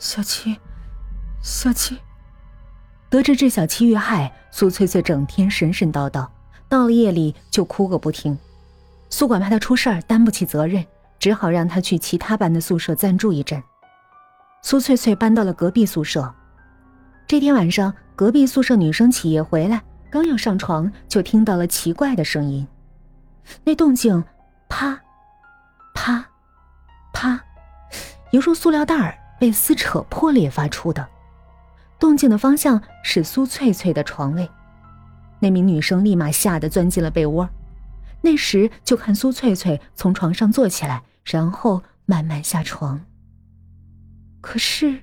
小七，小七。得知这小七遇害，苏翠翠整天神神叨叨，到了夜里就哭个不停。宿管怕她出事儿担不起责任，只好让她去其他班的宿舍暂住一阵。苏翠翠搬到了隔壁宿舍。这天晚上，隔壁宿舍女生起夜回来，刚要上床，就听到了奇怪的声音。那动静，啪，啪，啪，犹如塑料袋儿被撕扯破裂发出的。动静的方向是苏翠翠的床位，那名女生立马吓得钻进了被窝。那时就看苏翠翠从床上坐起来，然后慢慢下床。可是，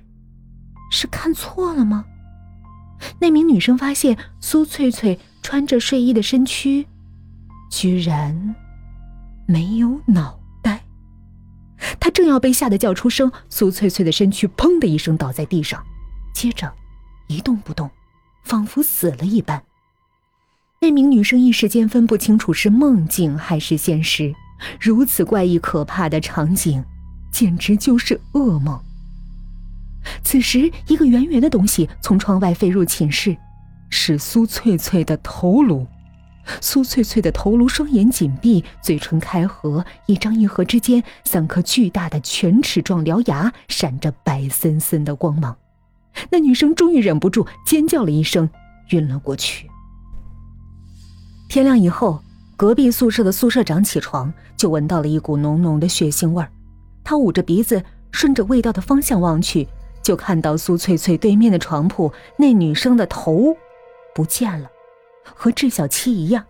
是看错了吗？那名女生发现苏翠翠穿着睡衣的身躯，居然没有脑。正要被吓得叫出声，苏翠翠的身躯砰的一声倒在地上，接着。一动不动，仿佛死了一般。那名女生一时间分不清楚是梦境还是现实，如此怪异可怕的场景，简直就是噩梦。此时，一个圆圆的东西从窗外飞入寝室，是苏翠翠的头颅。苏翠翠的头颅双眼紧闭，嘴唇开合，一张一合之间，三颗巨大的犬齿状獠牙闪着白森森的光芒。那女生终于忍不住尖叫了一声，晕了过去。天亮以后，隔壁宿舍的宿舍长起床就闻到了一股浓浓的血腥味儿。他捂着鼻子，顺着味道的方向望去，就看到苏翠翠对面的床铺那女生的头不见了，和智小七一样，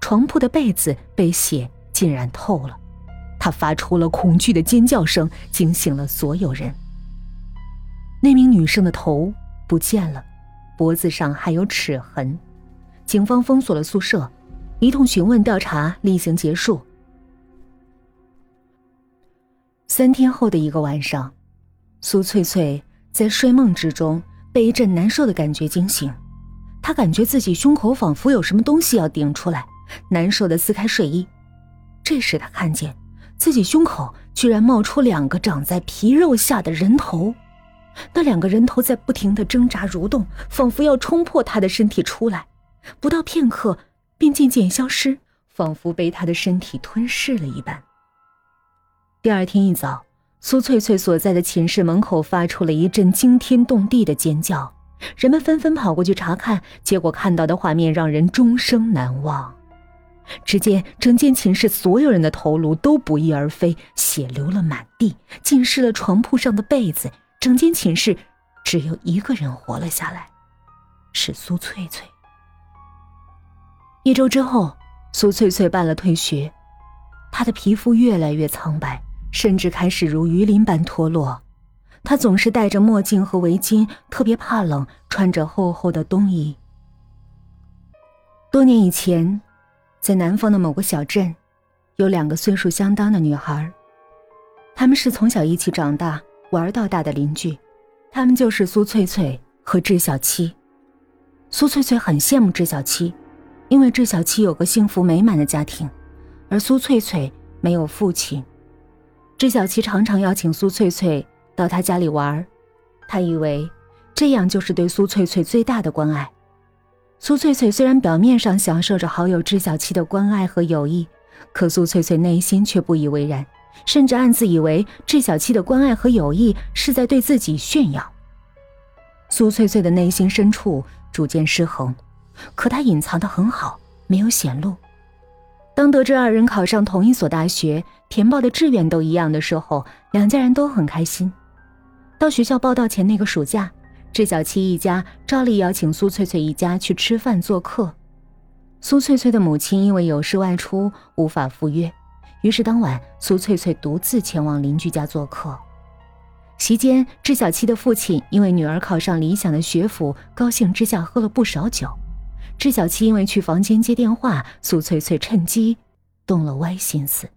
床铺的被子被血浸染透了。她发出了恐惧的尖叫声，惊醒了所有人。那名女生的头不见了，脖子上还有齿痕。警方封锁了宿舍，一通询问调查例行结束。三天后的一个晚上，苏翠翠在睡梦之中被一阵难受的感觉惊醒，他感觉自己胸口仿佛有什么东西要顶出来，难受的撕开睡衣。这时他看见自己胸口居然冒出两个长在皮肉下的人头。那两个人头在不停的挣扎蠕动，仿佛要冲破他的身体出来，不到片刻便渐渐消失，仿佛被他的身体吞噬了一般。第二天一早，苏翠翠所在的寝室门口发出了一阵惊天动地的尖叫，人们纷纷跑过去查看，结果看到的画面让人终生难忘。只见整间寝室所有人的头颅都不翼而飞，血流了满地，浸湿了床铺上的被子。整间寝室只有一个人活了下来，是苏翠翠。一周之后，苏翠翠办了退学，她的皮肤越来越苍白，甚至开始如鱼鳞般脱落。她总是戴着墨镜和围巾，特别怕冷，穿着厚厚的冬衣。多年以前，在南方的某个小镇，有两个岁数相当的女孩，她们是从小一起长大。玩到大的邻居，她们就是苏翠翠和智小七。苏翠翠很羡慕智小七，因为智小七有个幸福美满的家庭，而苏翠翠没有父亲。智小七常常邀请苏翠翠到他家里玩，他以为这样就是对苏翠翠最大的关爱。苏翠翠虽然表面上享受着好友智小七的关爱和友谊，可苏翠翠内心却不以为然。甚至暗自以为智小七的关爱和友谊是在对自己炫耀。苏翠翠的内心深处逐渐失衡，可她隐藏的很好，没有显露。当得知二人考上同一所大学，填报的志愿都一样的时候，两家人都很开心。到学校报到前那个暑假，智小七一家照例邀请苏翠翠一家去吃饭做客。苏翠翠的母亲因为有事外出，无法赴约。于是当晚，苏翠翠独自前往邻居家做客。席间，智小七的父亲因为女儿考上理想的学府，高兴之下喝了不少酒。智小七因为去房间接电话，苏翠翠趁机动了歪心思。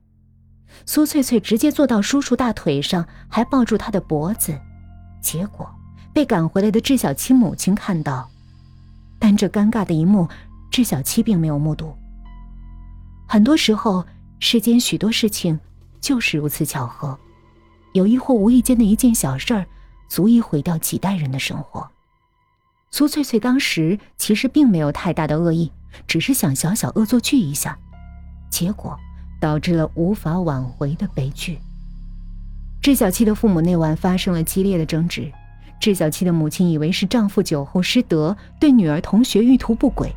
苏翠翠直接坐到叔叔大腿上，还抱住他的脖子，结果被赶回来的智小七母亲看到。但这尴尬的一幕，智小七并没有目睹。很多时候。世间许多事情，就是如此巧合，有意或无意间的一件小事儿，足以毁掉几代人的生活。苏翠翠当时其实并没有太大的恶意，只是想小小恶作剧一下，结果导致了无法挽回的悲剧。智小七的父母那晚发生了激烈的争执，智小七的母亲以为是丈夫酒后失德，对女儿同学意图不轨。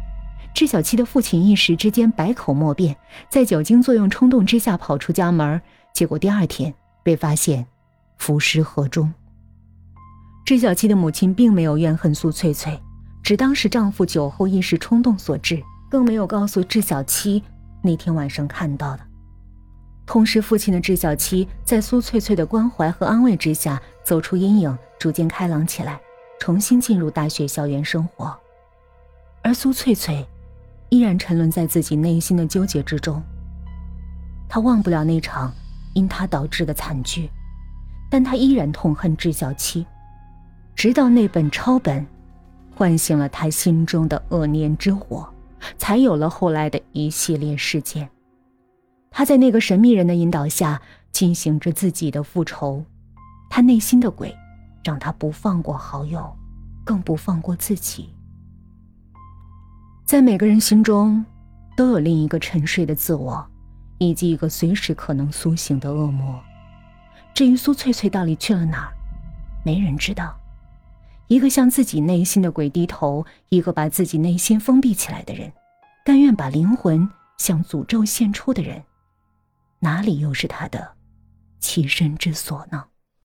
智小七的父亲一时之间百口莫辩，在酒精作用冲动之下跑出家门，结果第二天被发现浮尸河中。智小七的母亲并没有怨恨苏翠翠，只当是丈夫酒后一时冲动所致，更没有告诉智小七那天晚上看到的。同时，父亲的智小七在苏翠翠的关怀和安慰之下走出阴影，逐渐开朗起来，重新进入大学校园生活，而苏翠翠。依然沉沦在自己内心的纠结之中。他忘不了那场因他导致的惨剧，但他依然痛恨智小七，直到那本抄本唤醒了他心中的恶念之火，才有了后来的一系列事件。他在那个神秘人的引导下进行着自己的复仇，他内心的鬼让他不放过好友，更不放过自己。在每个人心中，都有另一个沉睡的自我，以及一个随时可能苏醒的恶魔。至于苏翠翠到底去了哪儿，没人知道。一个向自己内心的鬼低头，一个把自己内心封闭起来的人，甘愿把灵魂向诅咒献出的人，哪里又是他的栖身之所呢？